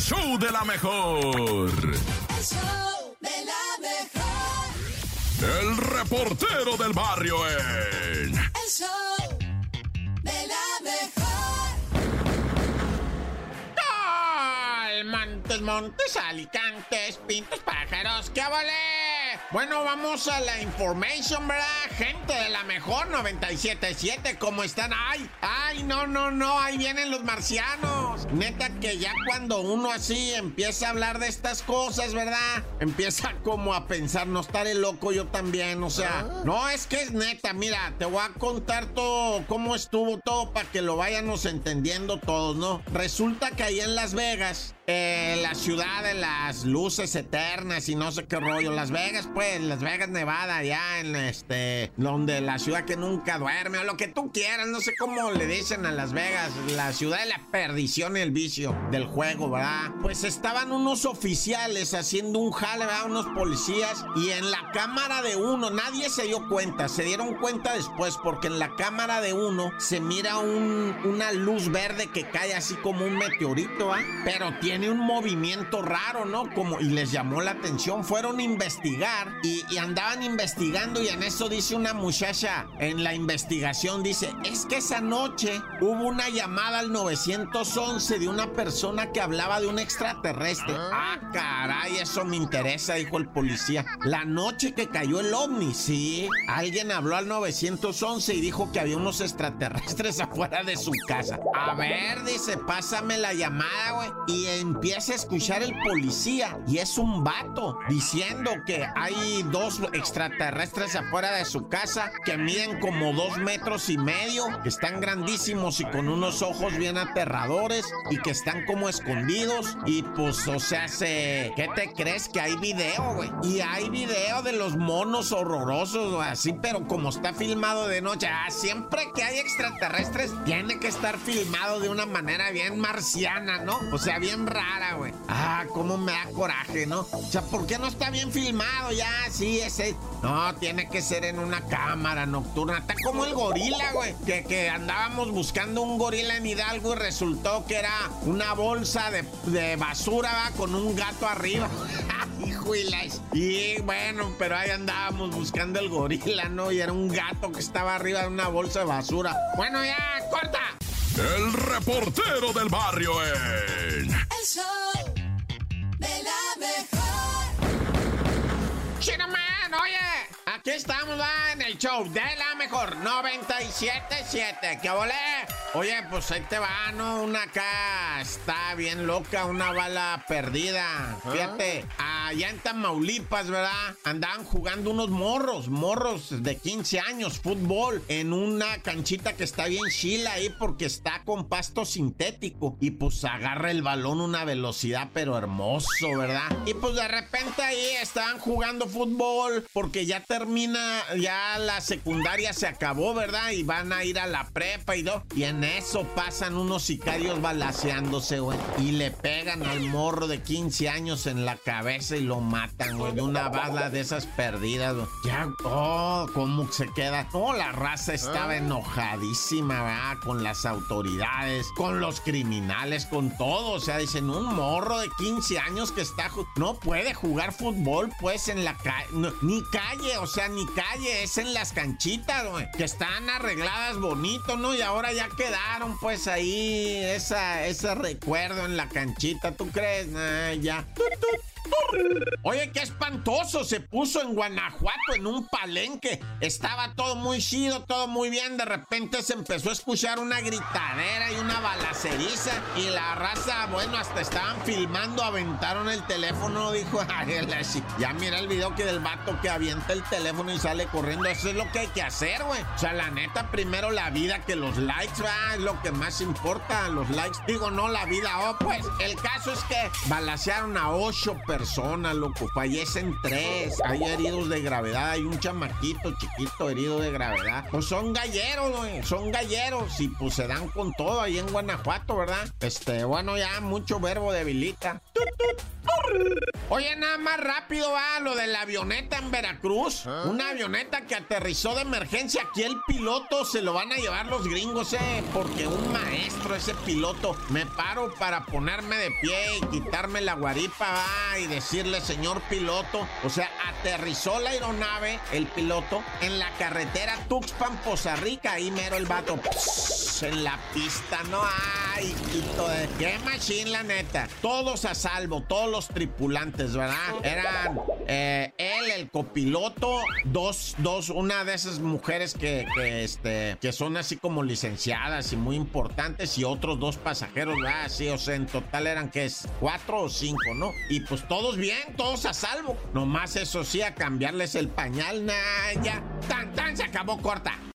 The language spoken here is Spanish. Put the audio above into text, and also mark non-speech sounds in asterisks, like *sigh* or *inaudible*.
show de la mejor. El show de la mejor. El reportero del barrio en. El show de la mejor. Montes, montes, alicantes, pintos, pájaros, ¡qué vale! Bueno, vamos a la information, ¿verdad? Gente de la mejor 977, ¿cómo están? ¡Ay! ¡Ay, no, no, no! Ahí vienen los marcianos. Neta que ya cuando uno así empieza a hablar de estas cosas, ¿verdad? Empieza como a pensar, no estaré loco yo también, o sea, no, es que es neta, mira, te voy a contar todo, cómo estuvo todo para que lo vayamos entendiendo todos, ¿no? Resulta que ahí en Las Vegas, eh, la ciudad de las luces eternas y no sé qué rollo, Las Vegas, pues, Las Vegas, Nevada, allá en este, donde la ciudad que nunca duerme, o lo que tú quieras, no sé cómo le dicen a Las Vegas, la ciudad de la perdición y el vicio del juego, ¿verdad? Pues estaban unos oficiales haciendo un jale, ¿verdad? Unos policías, y en la cámara de uno, nadie se dio cuenta, se dieron cuenta después, porque en la cámara de uno se mira un, una luz verde que cae así como un meteorito, ¿va? Pero tiene un movimiento raro, ¿no? Como, y les llamó la atención, fueron a investigar y, y andaban investigando y en eso dice una muchacha en la investigación, dice, es que esa noche hubo una llamada al 911 de una persona que hablaba de un extraterrestre. Ah, caray, eso me interesa, dijo el policía. La noche que cayó el ovni, sí, alguien habló al 911 y dijo que había unos extraterrestres *laughs* afuera de su casa. A ver, dice, pásame la llamada, güey. Y empieza a escuchar el policía y es un vato diciendo que hay dos extraterrestres afuera de su casa que miden como dos metros y medio, que están grandísimos y con unos ojos bien aterradores y que están como escondidos y pues, o sea, se... ¿Qué te crees? Que hay video, güey. Y hay video de los monos horrorosos, o así, pero como está filmado de noche, ah, siempre que hay extraterrestres tiene que estar filmado de una manera bien marciana, ¿no? O sea, bien rara, Ah, cómo me da coraje, ¿no? O sea, ¿por qué no está bien filmado ya? Sí, ese... No, tiene que ser en una cámara nocturna. Está como el gorila, güey. Que, que andábamos buscando un gorila en Hidalgo y resultó que era una bolsa de, de basura, va, con un gato arriba. *laughs* Hijo y la- Y bueno, pero ahí andábamos buscando el gorila, ¿no? Y era un gato que estaba arriba de una bolsa de basura. Bueno, ya, corta. El reportero del barrio en. El show de la mejor. Chino Man, oye, aquí estamos va, en el show de la mejor 977, que volé. Oye, pues ahí te va, ¿no? Una acá está bien loca, una bala perdida. Fíjate, allá en Tamaulipas, ¿verdad? Andaban jugando unos morros, morros de 15 años, fútbol, en una canchita que está bien chila ahí porque está con pasto sintético. Y pues agarra el balón una velocidad, pero hermoso, ¿verdad? Y pues de repente ahí estaban jugando fútbol porque ya termina, ya la secundaria se acabó, ¿verdad? Y van a ir a la prepa y todo. Y en eso pasan unos sicarios balaseándose, güey. Y le pegan al morro de 15 años en la cabeza y lo matan, güey. De una bala de esas perdidas, güey. Ya, oh, cómo se queda. No, la raza estaba enojadísima, ¿verdad? Con las autoridades, con los criminales, con todo. O sea, dicen, un morro de 15 años que está... No puede jugar fútbol, pues, en la calle. ni calle, o sea, ni calle. Es en las canchitas, güey. Que están arregladas bonito, ¿no? Y ahora ya quedaron, pues, ahí esa, ese recuerdo en la canchita. ¿Tú crees? Nah, ya. Tut. Oye, qué espantoso se puso en Guanajuato en un palenque. Estaba todo muy chido, todo muy bien. De repente se empezó a escuchar una gritadera y una balaceriza. Y la raza, bueno, hasta estaban filmando, aventaron el teléfono. Dijo, *laughs* ya mira el video que del vato que avienta el teléfono y sale corriendo. Eso es lo que hay que hacer, güey. O sea, la neta, primero la vida que los likes, va, es lo que más importa. Los likes, digo, no la vida. Oh, pues, el caso es que balacearon a ocho personas, loco. Fallecen tres. Hay heridos de gravedad. Hay un chamaquito chiquito herido de gravedad. Pues son galleros, güey. Son galleros. Y pues se dan con todo ahí en Guanajuato, ¿verdad? Este, bueno, ya mucho verbo debilita. Oye, nada más rápido va lo de la avioneta en Veracruz. Una avioneta que aterrizó de emergencia. Aquí el piloto se lo van a llevar los gringos, eh. Porque un maestro, ese piloto. Me paro para ponerme de pie y quitarme la guaripa, va. Y decirle, señor piloto. O sea, aterrizó la aeronave, el piloto, en la carretera Tuxpan, Poza Rica. Ahí mero el vato. en la pista, no hay. De. Qué machine, la neta. Todos a salvo, todos los tripulantes, ¿verdad? Eran eh, él, el copiloto, dos, dos, una de esas mujeres que, que, este, que son así como licenciadas y muy importantes y otros dos pasajeros, ¿verdad? Sí, o sea, en total eran que es cuatro o cinco, ¿no? Y pues todos bien, todos a salvo. Nomás eso sí, a cambiarles el pañal, nah, ya, tan, tan, se acabó corta.